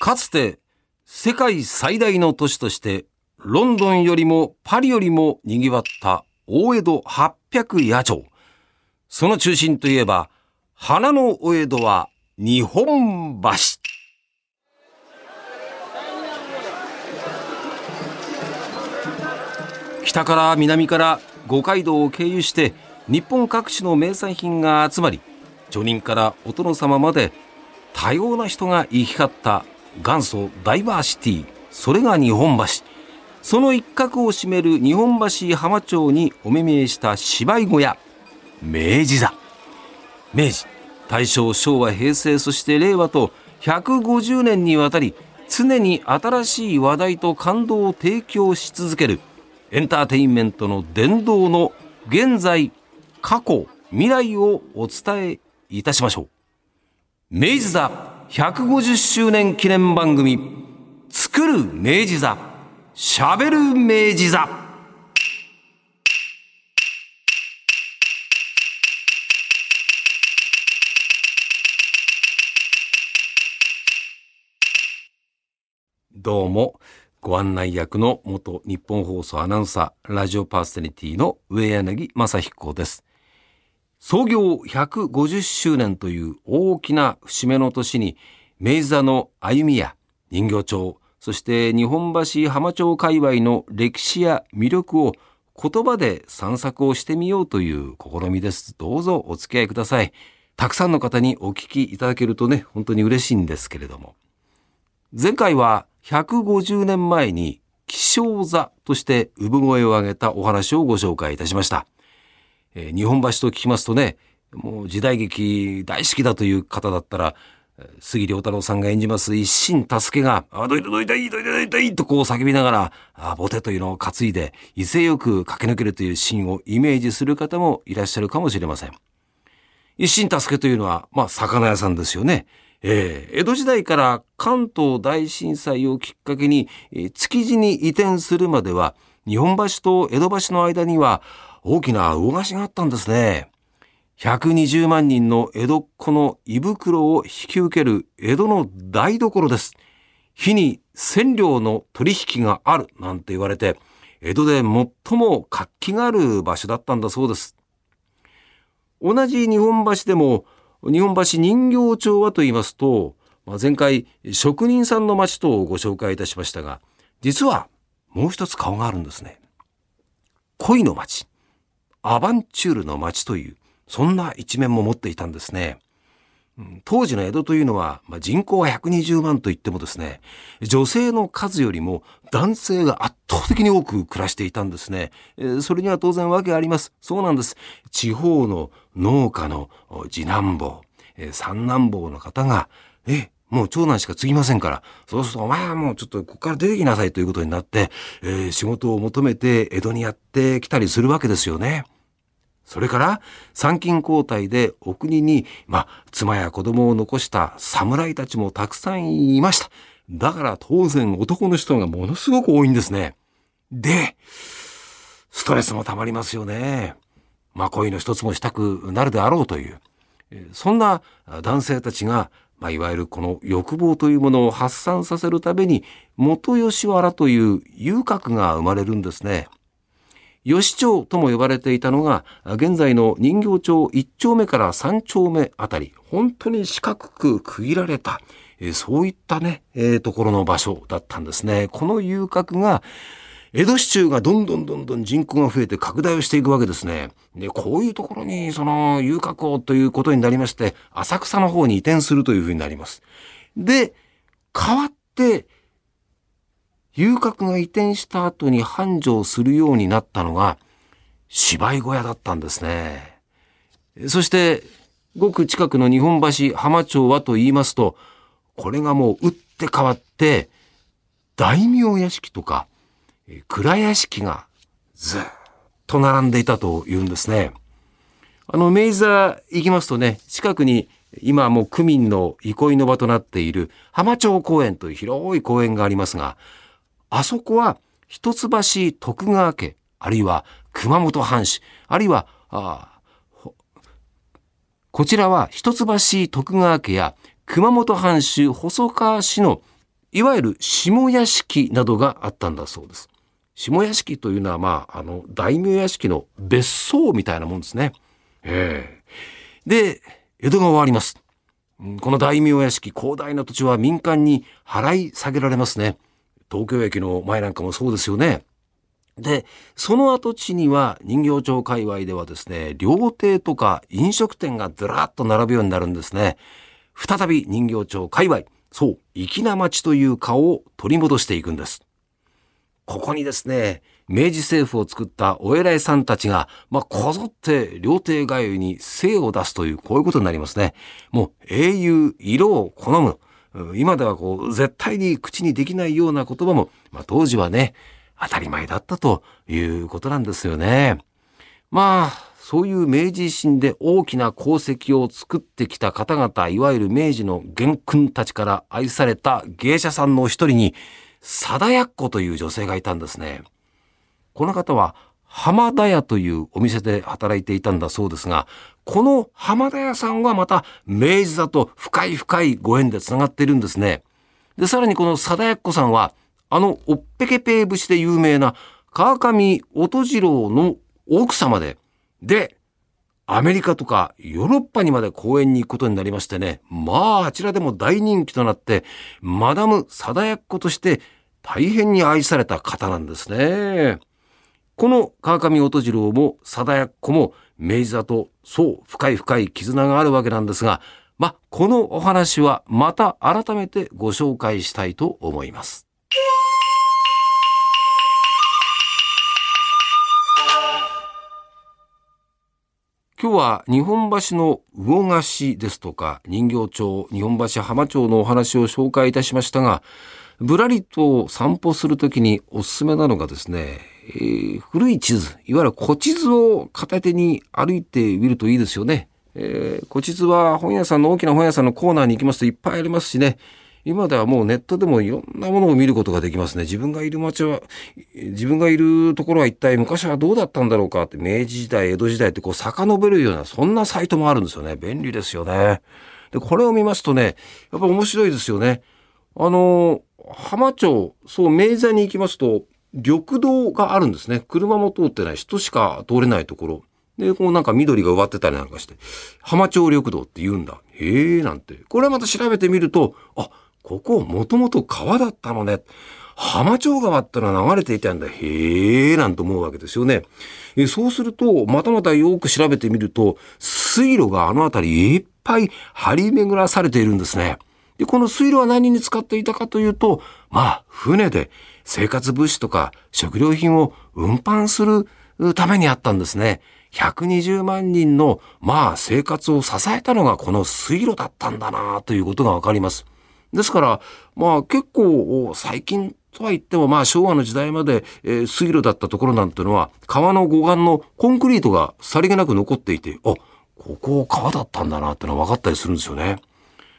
かつて世界最大の都市としてロンドンよりもパリよりも賑わった大江戸800野町。その中心といえば、花のお江戸は日本橋。北から南から五街道を経由して日本各地の名産品が集まり、町人からお殿様まで多様な人が行き交った元祖ダイバーシティ、それが日本橋。その一角を占める日本橋浜町にお目見えした芝居小屋、明治座。明治、大正、昭和、平成、そして令和と150年にわたり常に新しい話題と感動を提供し続けるエンターテインメントの殿堂の現在、過去、未来をお伝えいたしましょう。明治座150周年記念番組、作る明治座、喋る明治座。どうも、ご案内役の元日本放送アナウンサー、ラジオパーソナリティの上柳正彦です。創業150周年という大きな節目の年に、明治座の歩みや人形町、そして日本橋浜町界隈の歴史や魅力を言葉で散策をしてみようという試みです。どうぞお付き合いください。たくさんの方にお聞きいただけるとね、本当に嬉しいんですけれども。前回は150年前に気象座として産声を上げたお話をご紹介いたしました。えー、日本橋と聞きますとね、もう時代劇大好きだという方だったら、杉良太郎さんが演じます一心助けが、あ、どいたどいたい、どいたどいたいとこう叫びながら、あ、ボテというのを担いで、威勢よく駆け抜けるというシーンをイメージする方もいらっしゃるかもしれません。一心助けというのは、まあ、魚屋さんですよね。えー、江戸時代から関東大震災をきっかけに、えー、築地に移転するまでは、日本橋と江戸橋の間には大きな魚河岸があったんですね。120万人の江戸っ子の胃袋を引き受ける江戸の台所です。日に千両の取引があるなんて言われて、江戸で最も活気がある場所だったんだそうです。同じ日本橋でも日本橋人形町はと言いますと、ま、前回職人さんの町とご紹介いたしましたが、実はもう一つ顔があるんですね。恋の町、アバンチュールの町という、そんな一面も持っていたんですね。当時の江戸というのは、まあ、人口は120万といってもですね、女性の数よりも男性が圧倒的に多く暮らしていたんですね。それには当然訳あります。そうなんです。地方の農家の次男坊、三男坊の方が、え、もう長男しか継ぎませんから、そうするとお前はもうちょっとここから出てきなさいということになって、えー、仕事を求めて江戸にやってきたりするわけですよね。それから、参勤交代でお国に、まあ、妻や子供を残した侍たちもたくさんいました。だから当然男の人がものすごく多いんですね。で、ストレスも溜まりますよね。まあ、恋の一つもしたくなるであろうという。そんな男性たちが、まあ、いわゆるこの欲望というものを発散させるために、元吉原という遊郭が生まれるんですね。吉町とも呼ばれていたのが、現在の人形町1丁目から3丁目あたり、本当に四角く区切られた、えそういったね、えー、ところの場所だったんですね。この遊郭が、江戸市中がどんどんどんどん人口が増えて拡大をしていくわけですね。で、こういうところに、その、遊郭をということになりまして、浅草の方に移転するというふうになります。で、変わって、遊郭が移転した後に繁盛するようになったのが芝居小屋だったんですね。そして、ごく近くの日本橋浜町はと言いますと、これがもう打って変わって、大名屋敷とか、蔵屋敷がずっと並んでいたというんですね。あの、明治座行きますとね、近くに今もう区民の憩いの場となっている浜町公園という広い公園がありますが、あそこは一橋徳川家、あるいは熊本藩士、あるいは、こちらは一橋徳川家や熊本藩主細川氏のいわゆる下屋敷などがあったんだそうです。下屋敷というのは、まあ、あの、大名屋敷の別荘みたいなもんですね。ええ、で、江戸が終わります。この大名屋敷、広大な土地は民間に払い下げられますね。東京駅の前なんかもそうですよね。で、その跡地には人形町界隈ではですね、料亭とか飲食店がずらっと並ぶようになるんですね。再び人形町界隈、そう、粋な町という顔を取り戻していくんです。ここにですね、明治政府を作ったお偉いさんたちが、まあ、こぞって料亭がゆに精を出すという、こういうことになりますね。もう、英雄、色を好む。今ではこう、絶対に口にできないような言葉も、まあ、当時はね、当たり前だったということなんですよね。まあ、そういう明治維新で大きな功績を作ってきた方々、いわゆる明治の元君たちから愛された芸者さんの一人に、貞奴という女性がいたんですね。この方は浜田屋というお店で働いていたんだそうですが、この浜田屋さんはまた明治座と深い深いご縁で繋がっているんですね。で、さらにこの貞奴さんは、あのおっぺけぺー節で有名な川上音次郎の奥様で、で、アメリカとかヨーロッパにまで公演に行くことになりましてね、まああちらでも大人気となって、マダム貞奴として大変に愛された方なんですね。この川上音次郎も貞奴も明治座とそう深い深い絆があるわけなんですが、まあこのお話はまた改めてご紹介したいと思います。今日は日本橋の魚河岸ですとか人形町、日本橋浜町のお話を紹介いたしましたが、ぶらりと散歩するときにおすすめなのがですね、えー、古い地図、いわゆる古地図を片手に歩いてみるといいですよね。えー、古地図は本屋さんの大きな本屋さんのコーナーに行きますといっぱいありますしね、今ではもうネットでもいろんなものを見ることができますね。自分がいる街は、自分がいるところは一体昔はどうだったんだろうかって、明治時代、江戸時代ってこう遡るような、そんなサイトもあるんですよね。便利ですよね。で、これを見ますとね、やっぱ面白いですよね。あの、浜町、そう、明座に行きますと、緑道があるんですね。車も通ってない、人しか通れないところ。で、こうなんか緑が植わってたりなんかして、浜町緑道って言うんだ。へえ、なんて。これまた調べてみると、あ、ここもともと川だったのね。浜町川ってのは流れていたんだ。へえ、なんて思うわけですよね。えそうすると、またまたよく調べてみると、水路があの辺りいっぱい張り巡らされているんですね。で、この水路は何に使っていたかというと、まあ、船で生活物資とか食料品を運搬するためにあったんですね。120万人の、まあ、生活を支えたのがこの水路だったんだなということがわかります。ですから、まあ結構最近とは言っても、まあ昭和の時代まで、えー、水路だったところなんてのは、川の護岸のコンクリートがさりげなく残っていて、あ、ここ川だったんだなってのは分かったりするんですよね。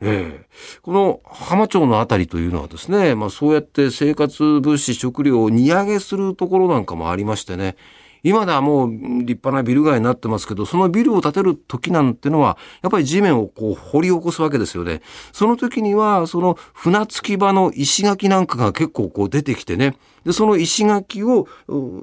ええ。ー、この浜町のあたりというのはですね、まあそうやって生活物資食料を荷上げするところなんかもありましてね、今ではもう立派なビル街になってますけど、そのビルを建てる時なんてのは、やっぱり地面をこう掘り起こすわけですよね。その時には、その船着き場の石垣なんかが結構こう出てきてね、で、その石垣を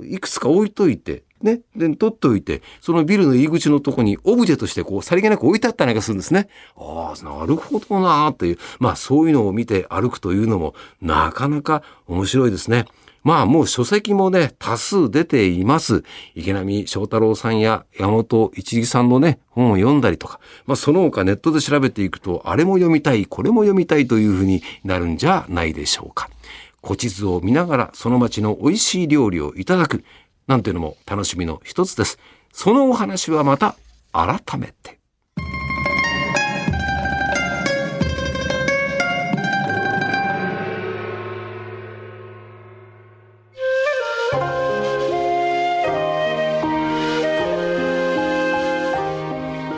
いくつか置いといて、ね。で、取っておいて、そのビルの入り口のとこにオブジェとしてこう、さりげなく置いてあったりなんかするんですね。ああ、なるほどなーっていう。まあ、そういうのを見て歩くというのも、なかなか面白いですね。まあもう書籍もね、多数出ています。池波正太郎さんや山本一力さんのね、本を読んだりとか、まあその他ネットで調べていくと、あれも読みたい、これも読みたいというふうになるんじゃないでしょうか。古地図を見ながらその町の美味しい料理をいただく、なんていうのも楽しみの一つです。そのお話はまた改めて。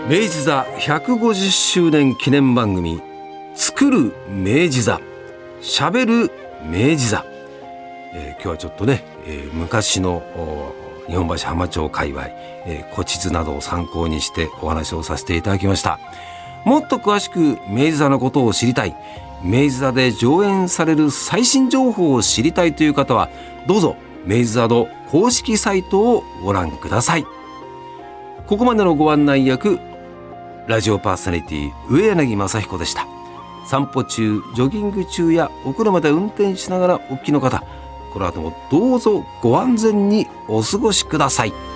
明治座150周年記念番組作る明治座喋る明治座、えー、今日はちょっとね、えー、昔の日本橋浜町界隈、えー、古地図などを参考にしてお話をさせていただきました。もっと詳しく明治座のことを知りたい。明治座で上演される最新情報を知りたいという方はどうぞ明治座の公式サイトをご覧ください。ここまでのご案内役ラジオパーソナリティ上柳正彦でした。散歩中ジョギング中やお車で運転しながらお聞きの方この後もどうぞご安全にお過ごしください。